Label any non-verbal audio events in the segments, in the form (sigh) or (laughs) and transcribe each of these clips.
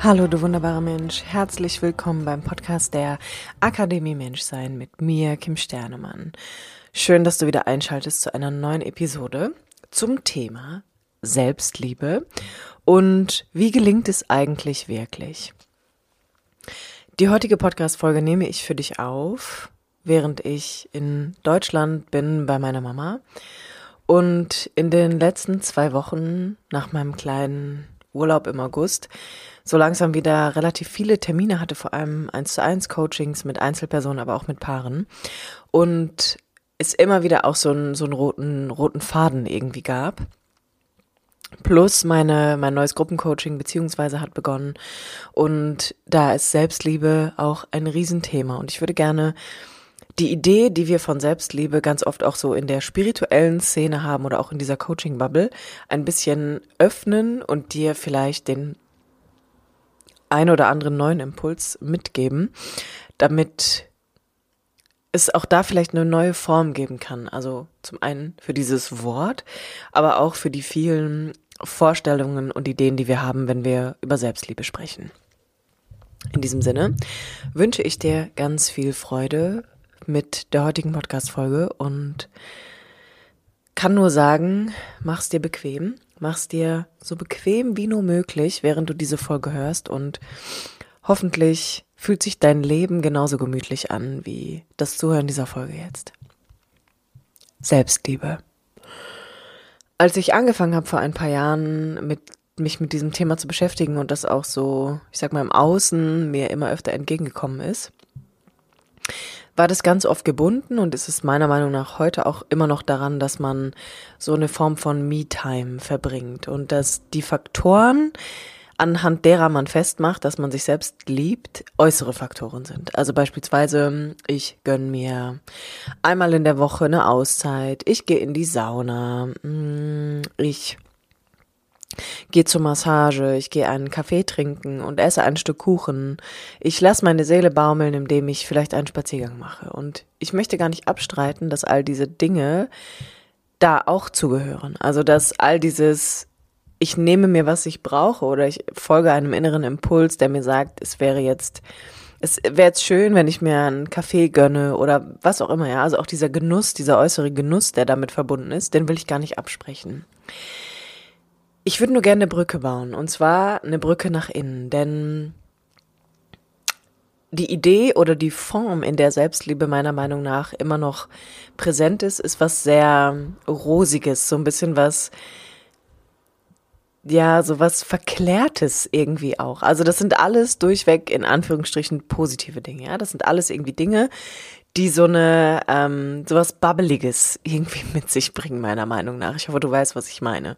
Hallo, du wunderbarer Mensch. Herzlich willkommen beim Podcast der Akademie Menschsein mit mir, Kim Sternemann. Schön, dass du wieder einschaltest zu einer neuen Episode zum Thema Selbstliebe und wie gelingt es eigentlich wirklich? Die heutige Podcast-Folge nehme ich für dich auf, während ich in Deutschland bin bei meiner Mama und in den letzten zwei Wochen nach meinem kleinen Urlaub im August so langsam wieder relativ viele Termine hatte, vor allem eins zu eins Coachings mit Einzelpersonen, aber auch mit Paaren. Und es immer wieder auch so einen, so einen roten, roten Faden irgendwie gab. Plus meine, mein neues Gruppencoaching beziehungsweise hat begonnen. Und da ist Selbstliebe auch ein Riesenthema. Und ich würde gerne die Idee, die wir von Selbstliebe ganz oft auch so in der spirituellen Szene haben oder auch in dieser Coaching-Bubble, ein bisschen öffnen und dir vielleicht den ein oder anderen neuen Impuls mitgeben, damit es auch da vielleicht eine neue Form geben kann. Also zum einen für dieses Wort, aber auch für die vielen Vorstellungen und Ideen, die wir haben, wenn wir über Selbstliebe sprechen. In diesem Sinne wünsche ich dir ganz viel Freude mit der heutigen Podcast-Folge und kann nur sagen, mach's dir bequem Mach's dir so bequem wie nur möglich, während du diese Folge hörst und hoffentlich fühlt sich dein Leben genauso gemütlich an wie das Zuhören dieser Folge jetzt. Selbstliebe. Als ich angefangen habe vor ein paar Jahren mit mich mit diesem Thema zu beschäftigen und das auch so, ich sag mal im Außen mir immer öfter entgegengekommen ist, war das ganz oft gebunden und es ist meiner Meinung nach heute auch immer noch daran, dass man so eine Form von Me-Time verbringt und dass die Faktoren, anhand derer man festmacht, dass man sich selbst liebt, äußere Faktoren sind. Also beispielsweise, ich gönn mir einmal in der Woche eine Auszeit, ich gehe in die Sauna, mm, ich gehe zur Massage, ich gehe einen Kaffee trinken und esse ein Stück Kuchen. Ich lasse meine Seele baumeln, indem ich vielleicht einen Spaziergang mache. Und ich möchte gar nicht abstreiten, dass all diese Dinge da auch zugehören. Also dass all dieses, ich nehme mir, was ich brauche oder ich folge einem inneren Impuls, der mir sagt, es wäre jetzt, es wäre jetzt schön, wenn ich mir einen Kaffee gönne oder was auch immer, ja. Also auch dieser Genuss, dieser äußere Genuss, der damit verbunden ist, den will ich gar nicht absprechen. Ich würde nur gerne eine Brücke bauen. Und zwar eine Brücke nach innen. Denn die Idee oder die Form, in der Selbstliebe meiner Meinung nach immer noch präsent ist, ist was sehr Rosiges. So ein bisschen was, ja, so was Verklärtes irgendwie auch. Also das sind alles durchweg in Anführungsstrichen positive Dinge. Ja, das sind alles irgendwie Dinge, die so eine, ähm, so was Bubbeliges (laughs) irgendwie mit sich bringen, meiner Meinung nach. Ich hoffe, du weißt, was ich meine.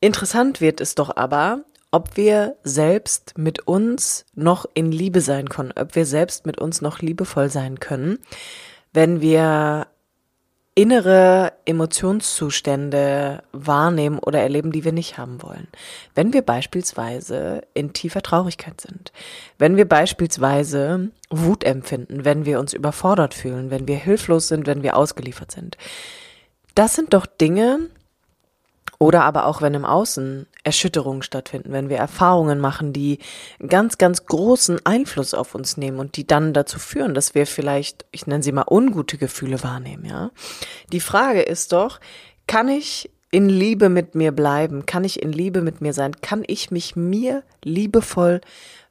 Interessant wird es doch aber, ob wir selbst mit uns noch in Liebe sein können, ob wir selbst mit uns noch liebevoll sein können, wenn wir innere Emotionszustände wahrnehmen oder erleben, die wir nicht haben wollen. Wenn wir beispielsweise in tiefer Traurigkeit sind, wenn wir beispielsweise Wut empfinden, wenn wir uns überfordert fühlen, wenn wir hilflos sind, wenn wir ausgeliefert sind. Das sind doch Dinge, oder aber auch, wenn im Außen Erschütterungen stattfinden, wenn wir Erfahrungen machen, die ganz, ganz großen Einfluss auf uns nehmen und die dann dazu führen, dass wir vielleicht, ich nenne sie mal, ungute Gefühle wahrnehmen, ja. Die Frage ist doch, kann ich in Liebe mit mir bleiben? Kann ich in Liebe mit mir sein? Kann ich mich mir liebevoll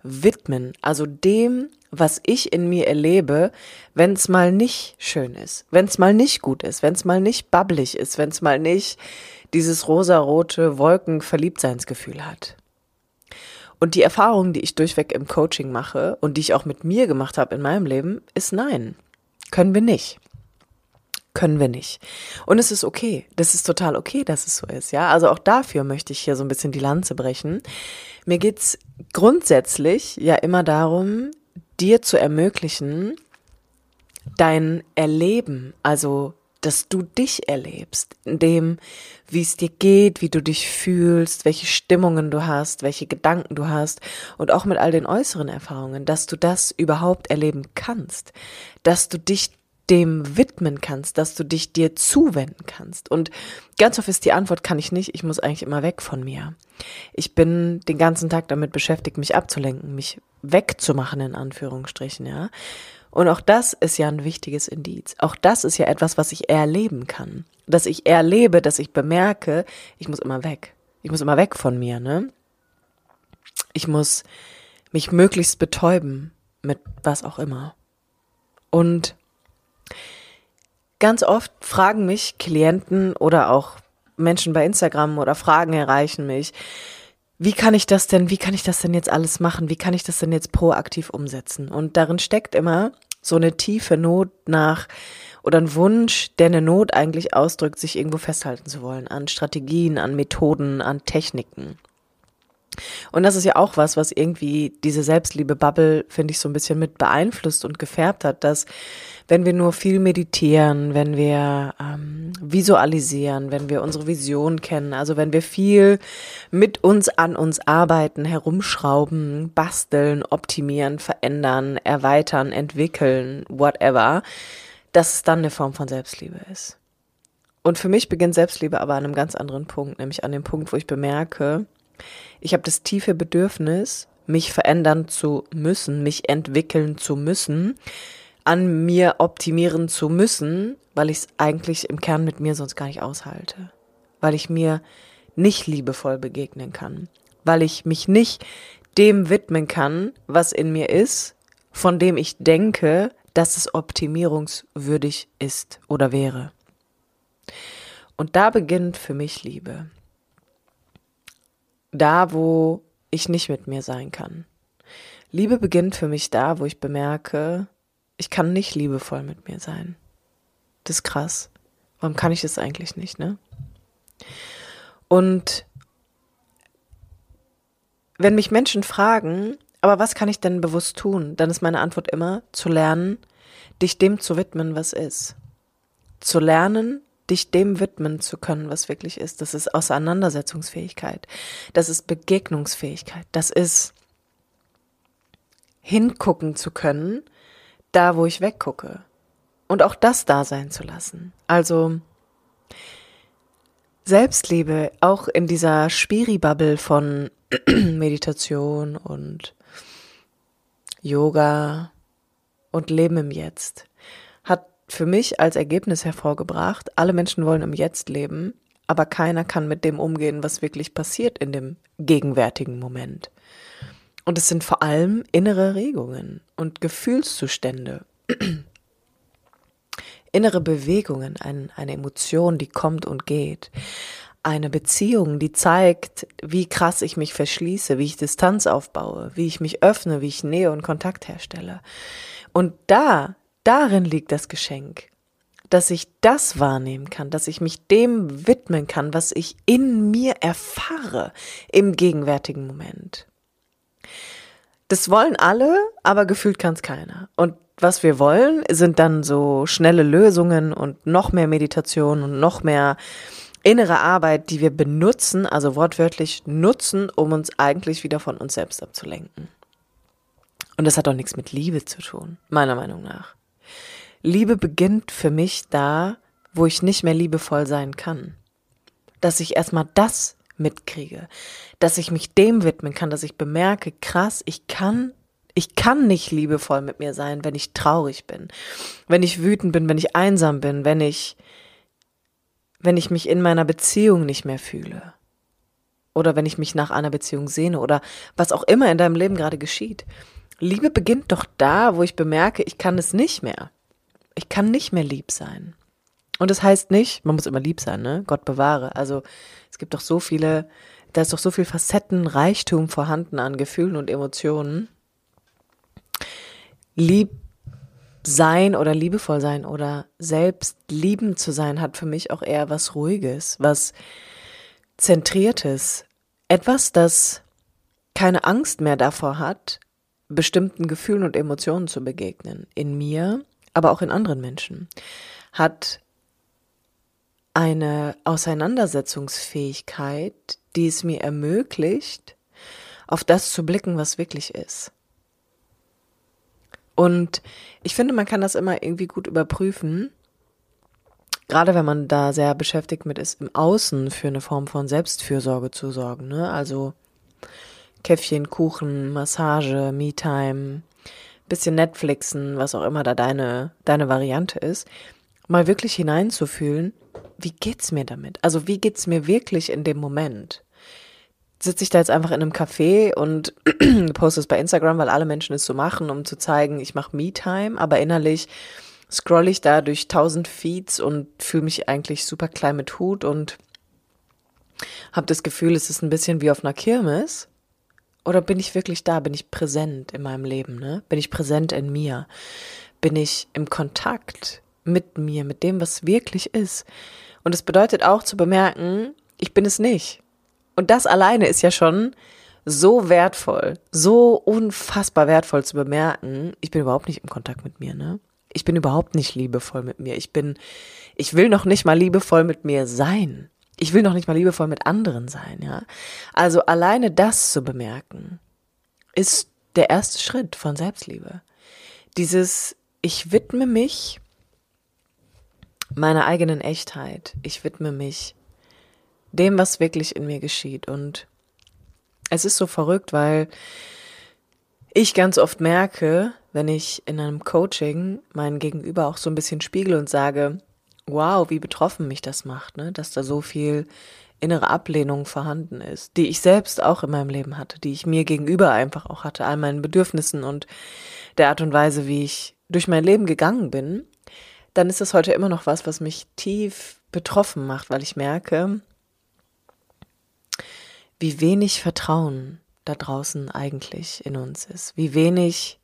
widmen? Also dem, was ich in mir erlebe, wenn es mal nicht schön ist, wenn es mal nicht gut ist, wenn es mal nicht babblig ist, wenn es mal nicht dieses rosarote Wolken-Verliebtseinsgefühl hat. Und die Erfahrung, die ich durchweg im Coaching mache und die ich auch mit mir gemacht habe in meinem Leben, ist nein. Können wir nicht. Können wir nicht. Und es ist okay. Das ist total okay, dass es so ist, ja. Also auch dafür möchte ich hier so ein bisschen die Lanze brechen. Mir geht's grundsätzlich ja immer darum, dir zu ermöglichen, dein Erleben, also dass du dich erlebst, in dem, wie es dir geht, wie du dich fühlst, welche Stimmungen du hast, welche Gedanken du hast und auch mit all den äußeren Erfahrungen, dass du das überhaupt erleben kannst, dass du dich dem widmen kannst, dass du dich dir zuwenden kannst. Und ganz oft ist die Antwort, kann ich nicht, ich muss eigentlich immer weg von mir. Ich bin den ganzen Tag damit beschäftigt, mich abzulenken, mich wegzumachen, in Anführungsstrichen, ja. Und auch das ist ja ein wichtiges Indiz. Auch das ist ja etwas, was ich erleben kann. Dass ich erlebe, dass ich bemerke, ich muss immer weg. Ich muss immer weg von mir, ne? Ich muss mich möglichst betäuben mit was auch immer. Und ganz oft fragen mich Klienten oder auch Menschen bei Instagram oder Fragen erreichen mich, wie kann ich das denn, wie kann ich das denn jetzt alles machen? Wie kann ich das denn jetzt proaktiv umsetzen? Und darin steckt immer so eine tiefe Not nach oder ein Wunsch, der eine Not eigentlich ausdrückt, sich irgendwo festhalten zu wollen, an Strategien, an Methoden, an Techniken. Und das ist ja auch was, was irgendwie diese Selbstliebe-Bubble, finde ich, so ein bisschen mit beeinflusst und gefärbt hat, dass wenn wir nur viel meditieren, wenn wir ähm, visualisieren, wenn wir unsere Vision kennen, also wenn wir viel mit uns an uns arbeiten, herumschrauben, basteln, optimieren, verändern, erweitern, entwickeln, whatever, dass es dann eine Form von Selbstliebe ist. Und für mich beginnt Selbstliebe aber an einem ganz anderen Punkt, nämlich an dem Punkt, wo ich bemerke, ich habe das tiefe Bedürfnis, mich verändern zu müssen, mich entwickeln zu müssen, an mir optimieren zu müssen, weil ich es eigentlich im Kern mit mir sonst gar nicht aushalte, weil ich mir nicht liebevoll begegnen kann, weil ich mich nicht dem widmen kann, was in mir ist, von dem ich denke, dass es optimierungswürdig ist oder wäre. Und da beginnt für mich Liebe da, wo ich nicht mit mir sein kann. Liebe beginnt für mich da, wo ich bemerke, ich kann nicht liebevoll mit mir sein. Das ist krass. Warum kann ich das eigentlich nicht, ne? Und wenn mich Menschen fragen, aber was kann ich denn bewusst tun, dann ist meine Antwort immer zu lernen, dich dem zu widmen, was ist. Zu lernen, dich dem widmen zu können, was wirklich ist. Das ist Auseinandersetzungsfähigkeit. Das ist Begegnungsfähigkeit. Das ist hingucken zu können, da wo ich weggucke. Und auch das da sein zu lassen. Also Selbstliebe, auch in dieser Spiri-Bubble von (clears throat) Meditation und Yoga und Leben im Jetzt für mich als Ergebnis hervorgebracht, alle Menschen wollen im Jetzt leben, aber keiner kann mit dem umgehen, was wirklich passiert in dem gegenwärtigen Moment. Und es sind vor allem innere Regungen und Gefühlszustände, (clears throat) innere Bewegungen, ein, eine Emotion, die kommt und geht, eine Beziehung, die zeigt, wie krass ich mich verschließe, wie ich Distanz aufbaue, wie ich mich öffne, wie ich Nähe und Kontakt herstelle. Und da darin liegt das Geschenk, dass ich das wahrnehmen kann, dass ich mich dem widmen kann, was ich in mir erfahre im gegenwärtigen Moment. Das wollen alle, aber gefühlt kann es keiner. Und was wir wollen, sind dann so schnelle Lösungen und noch mehr Meditation und noch mehr innere Arbeit, die wir benutzen, also wortwörtlich nutzen, um uns eigentlich wieder von uns selbst abzulenken. Und das hat auch nichts mit Liebe zu tun, meiner Meinung nach. Liebe beginnt für mich da, wo ich nicht mehr liebevoll sein kann. Dass ich erstmal das mitkriege, dass ich mich dem widmen kann, dass ich bemerke, krass, ich kann ich kann nicht liebevoll mit mir sein, wenn ich traurig bin, wenn ich wütend bin, wenn ich einsam bin, wenn ich wenn ich mich in meiner Beziehung nicht mehr fühle oder wenn ich mich nach einer Beziehung sehne oder was auch immer in deinem Leben gerade geschieht. Liebe beginnt doch da, wo ich bemerke, ich kann es nicht mehr ich kann nicht mehr lieb sein. Und das heißt nicht, man muss immer lieb sein, ne? Gott bewahre. Also es gibt doch so viele, da ist doch so viel Facettenreichtum vorhanden an Gefühlen und Emotionen. Lieb sein oder liebevoll sein oder selbst liebend zu sein hat für mich auch eher was Ruhiges, was Zentriertes. Etwas, das keine Angst mehr davor hat, bestimmten Gefühlen und Emotionen zu begegnen. In mir, aber auch in anderen Menschen. Hat eine Auseinandersetzungsfähigkeit, die es mir ermöglicht, auf das zu blicken, was wirklich ist. Und ich finde, man kann das immer irgendwie gut überprüfen, gerade wenn man da sehr beschäftigt mit ist, im Außen für eine Form von Selbstfürsorge zu sorgen. Ne? Also Käffchen, Kuchen, Massage, Me-Time, bisschen Netflixen, was auch immer da deine, deine Variante ist, mal wirklich hineinzufühlen, wie geht's mir damit? Also wie geht's mir wirklich in dem Moment? Sitze ich da jetzt einfach in einem Café und (clears throat) poste es bei Instagram, weil alle Menschen es so machen, um zu zeigen, ich mache Me-Time, aber innerlich scroll ich da durch tausend Feeds und fühle mich eigentlich super klein mit Hut und habe das Gefühl, es ist ein bisschen wie auf einer Kirmes. Oder bin ich wirklich da? Bin ich präsent in meinem Leben? Ne? Bin ich präsent in mir? Bin ich im Kontakt mit mir, mit dem, was wirklich ist? Und es bedeutet auch zu bemerken, ich bin es nicht. Und das alleine ist ja schon so wertvoll, so unfassbar wertvoll zu bemerken, ich bin überhaupt nicht im Kontakt mit mir, ne? Ich bin überhaupt nicht liebevoll mit mir. Ich bin, ich will noch nicht mal liebevoll mit mir sein. Ich will noch nicht mal liebevoll mit anderen sein, ja. Also alleine das zu bemerken, ist der erste Schritt von Selbstliebe. Dieses, ich widme mich meiner eigenen Echtheit. Ich widme mich dem, was wirklich in mir geschieht. Und es ist so verrückt, weil ich ganz oft merke, wenn ich in einem Coaching meinen Gegenüber auch so ein bisschen spiegel und sage, wow, wie betroffen mich das macht, ne? dass da so viel innere Ablehnung vorhanden ist, die ich selbst auch in meinem Leben hatte, die ich mir gegenüber einfach auch hatte, all meinen Bedürfnissen und der Art und Weise, wie ich durch mein Leben gegangen bin, dann ist das heute immer noch was, was mich tief betroffen macht, weil ich merke, wie wenig Vertrauen da draußen eigentlich in uns ist, wie wenig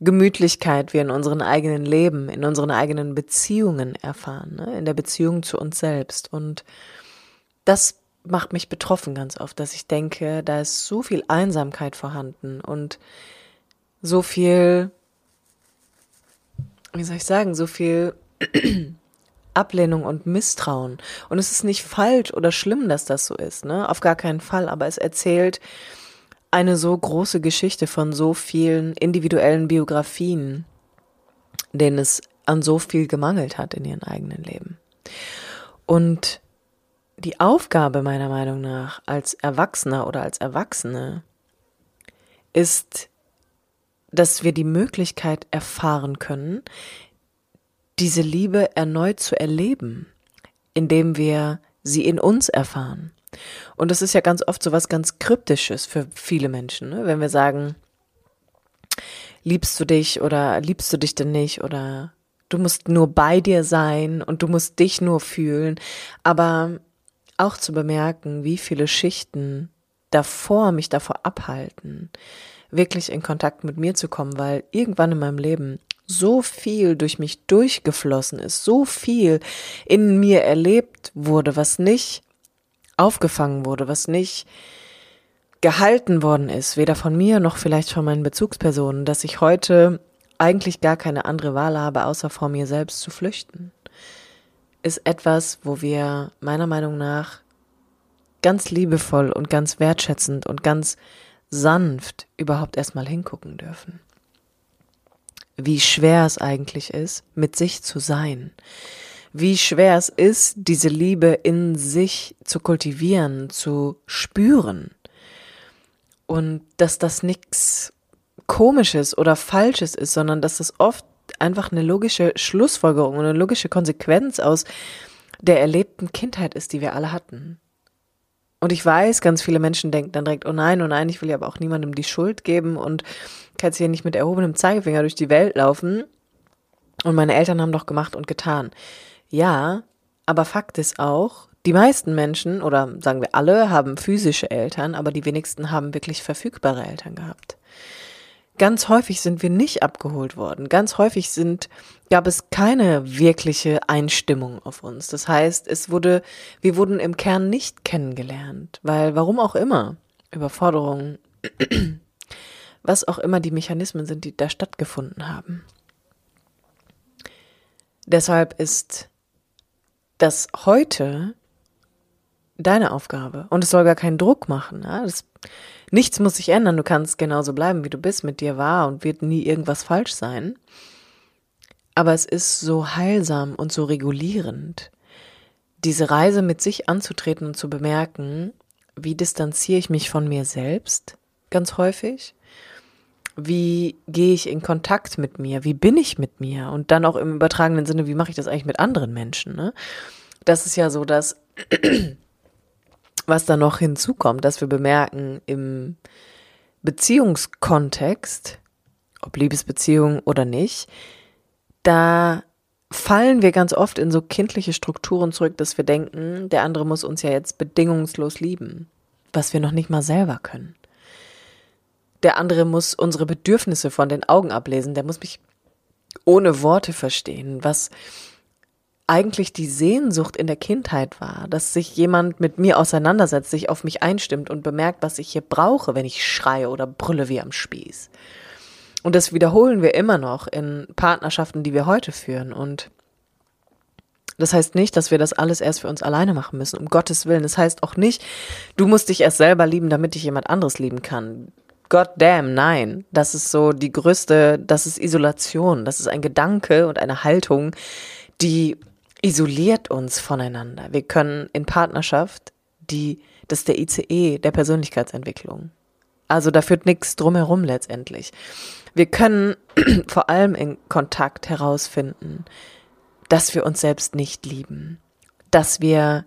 Gemütlichkeit wir in unseren eigenen Leben, in unseren eigenen Beziehungen erfahren, ne? in der Beziehung zu uns selbst. Und das macht mich betroffen ganz oft, dass ich denke, da ist so viel Einsamkeit vorhanden und so viel, wie soll ich sagen, so viel (clears throat) Ablehnung und Misstrauen. Und es ist nicht falsch oder schlimm, dass das so ist, ne? Auf gar keinen Fall, aber es erzählt eine so große Geschichte von so vielen individuellen Biografien, denen es an so viel gemangelt hat in ihrem eigenen Leben. Und die Aufgabe meiner Meinung nach als Erwachsener oder als Erwachsene ist, dass wir die Möglichkeit erfahren können, diese Liebe erneut zu erleben, indem wir sie in uns erfahren. Und das ist ja ganz oft so was ganz Kryptisches für viele Menschen, ne? wenn wir sagen, liebst du dich oder liebst du dich denn nicht oder du musst nur bei dir sein und du musst dich nur fühlen, aber auch zu bemerken, wie viele Schichten davor mich davor abhalten, wirklich in Kontakt mit mir zu kommen, weil irgendwann in meinem Leben so viel durch mich durchgeflossen ist, so viel in mir erlebt wurde, was nicht aufgefangen wurde, was nicht gehalten worden ist, weder von mir noch vielleicht von meinen Bezugspersonen, dass ich heute eigentlich gar keine andere Wahl habe, außer vor mir selbst zu flüchten, ist etwas, wo wir meiner Meinung nach ganz liebevoll und ganz wertschätzend und ganz sanft überhaupt erstmal hingucken dürfen. Wie schwer es eigentlich ist, mit sich zu sein, wie schwer es ist, diese Liebe in sich zu kultivieren, zu spüren. Und dass das nichts Komisches oder Falsches ist, sondern dass das oft einfach eine logische Schlussfolgerung eine logische Konsequenz aus der erlebten Kindheit ist, die wir alle hatten. Und ich weiß, ganz viele Menschen denken dann direkt, oh nein, oh nein, ich will ja aber auch niemandem die Schuld geben und kann jetzt hier nicht mit erhobenem Zeigefinger durch die Welt laufen. Und meine Eltern haben doch gemacht und getan. Ja, aber Fakt ist auch, die meisten Menschen oder sagen wir alle haben physische Eltern, aber die wenigsten haben wirklich verfügbare Eltern gehabt. ganz häufig sind wir nicht abgeholt worden. Ganz häufig sind, gab es keine wirkliche Einstimmung auf uns. Das heißt, es wurde, wir wurden im Kern nicht kennengelernt, weil, warum auch immer, Überforderungen, (clears throat) was auch immer die Mechanismen sind, die da stattgefunden haben. Deshalb ist das heute deine Aufgabe. Und es soll gar keinen Druck machen. Ja? Das, nichts muss sich ändern. Du kannst genauso bleiben, wie du bist. Mit dir war und wird nie irgendwas falsch sein. Aber es ist so heilsam und so regulierend, diese Reise mit sich anzutreten und zu bemerken, wie distanziere ich mich von mir selbst ganz häufig? Wie gehe ich in Kontakt mit mir? Wie bin ich mit mir? Und dann auch im übertragenen Sinne, wie mache ich das eigentlich mit anderen Menschen? Ne? Das ist ja so, dass was da noch hinzukommt, dass wir bemerken im Beziehungskontext, ob Liebesbeziehung oder nicht, da fallen wir ganz oft in so kindliche Strukturen zurück, dass wir denken, der andere muss uns ja jetzt bedingungslos lieben, was wir noch nicht mal selber können. Der andere muss unsere Bedürfnisse von den Augen ablesen, der muss mich ohne Worte verstehen, was eigentlich die Sehnsucht in der Kindheit war, dass sich jemand mit mir auseinandersetzt, sich auf mich einstimmt und bemerkt, was ich hier brauche, wenn ich schreie oder brülle wie am Spieß. Und das wiederholen wir immer noch in Partnerschaften, die wir heute führen. Und das heißt nicht, dass wir das alles erst für uns alleine machen müssen, um Gottes Willen. Das heißt auch nicht, du musst dich erst selber lieben, damit dich jemand anderes lieben kann. God damn, nein. Das ist so die größte, das ist Isolation. Das ist ein Gedanke und eine Haltung, die isoliert uns voneinander. Wir können in Partnerschaft die, das ist der ICE der Persönlichkeitsentwicklung. Also da führt nichts drumherum letztendlich. Wir können (clears throat) vor allem in Kontakt herausfinden, dass wir uns selbst nicht lieben, dass wir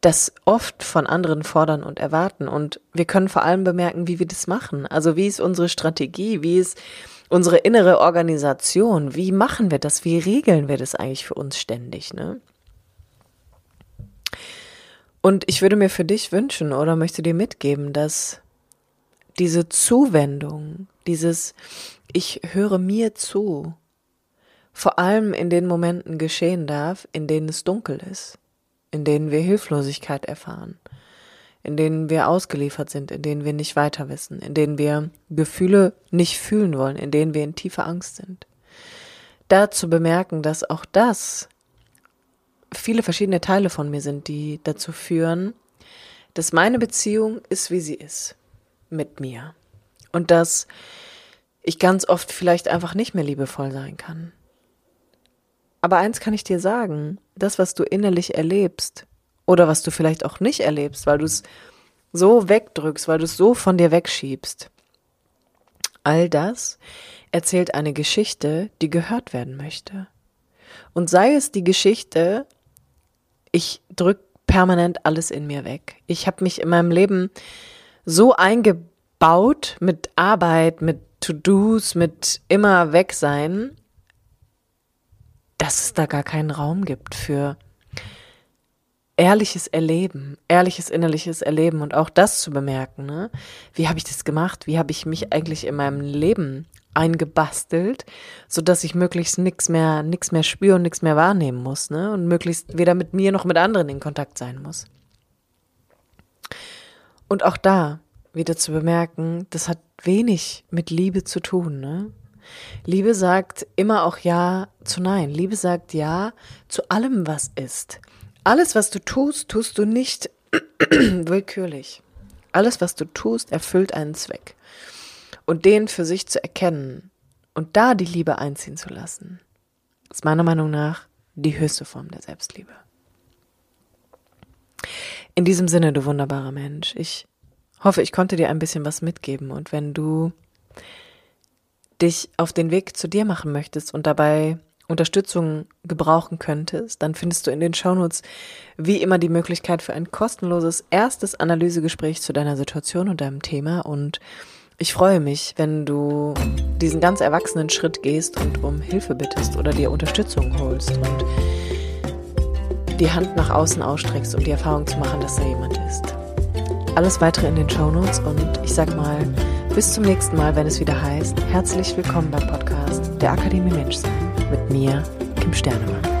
das oft von anderen fordern und erwarten. Und wir können vor allem bemerken, wie wir das machen. Also wie ist unsere Strategie, wie ist unsere innere Organisation, wie machen wir das, wie regeln wir das eigentlich für uns ständig, ne? Und ich würde mir für dich wünschen oder möchte dir mitgeben, dass diese Zuwendung, dieses Ich höre mir zu, vor allem in den Momenten geschehen darf, in denen es dunkel ist, in denen wir Hilflosigkeit erfahren, in denen wir ausgeliefert sind, in denen wir nicht weiter wissen, in denen wir Gefühle nicht fühlen wollen, in denen wir in tiefer Angst sind. Da zu bemerken, dass auch das viele verschiedene Teile von mir sind, die dazu führen, dass meine Beziehung ist, wie sie ist, mit mir. Und dass ich ganz oft vielleicht einfach nicht mehr liebevoll sein kann. Aber eins kann ich dir sagen, das, was du innerlich erlebst, oder was du vielleicht auch nicht erlebst, weil du es so wegdrückst, weil du es so von dir wegschiebst. All das erzählt eine Geschichte, die gehört werden möchte. Und sei es die Geschichte, ich drück permanent alles in mir weg. Ich habe mich in meinem Leben so eingebaut mit Arbeit, mit To-Dos, mit immer weg sein, dass es da gar keinen Raum gibt für ehrliches Erleben, ehrliches innerliches Erleben und auch das zu bemerken. Ne? Wie habe ich das gemacht? Wie habe ich mich eigentlich in meinem Leben eingebastelt, so dass ich möglichst nichts mehr, nichts mehr spüre und nichts mehr wahrnehmen muss, ne? Und möglichst weder mit mir noch mit anderen in Kontakt sein muss. Und auch da wieder zu bemerken, das hat wenig mit Liebe zu tun, ne? Liebe sagt immer auch Ja zu Nein. Liebe sagt Ja zu allem, was ist. Alles, was du tust, tust du nicht (clears throat) willkürlich. Alles, was du tust, erfüllt einen Zweck. Und den für sich zu erkennen und da die Liebe einziehen zu lassen, ist meiner Meinung nach die höchste Form der Selbstliebe. In diesem Sinne, du wunderbarer Mensch, ich hoffe, ich konnte dir ein bisschen was mitgeben und wenn du dich auf den Weg zu dir machen möchtest und dabei Unterstützung gebrauchen könntest, dann findest du in den Shownotes wie immer die Möglichkeit für ein kostenloses erstes Analysegespräch zu deiner Situation und deinem Thema. Und ich freue mich, wenn du diesen ganz erwachsenen Schritt gehst und um Hilfe bittest oder dir Unterstützung holst und die Hand nach außen ausstreckst, um die Erfahrung zu machen, dass da jemand ist. Alles weitere in den Shownotes und ich sag mal, Bis zum nächsten Mal, wenn es wieder heißt, herzlich willkommen beim Podcast der Akademie Menschsein mit mir, Kim Sternemann.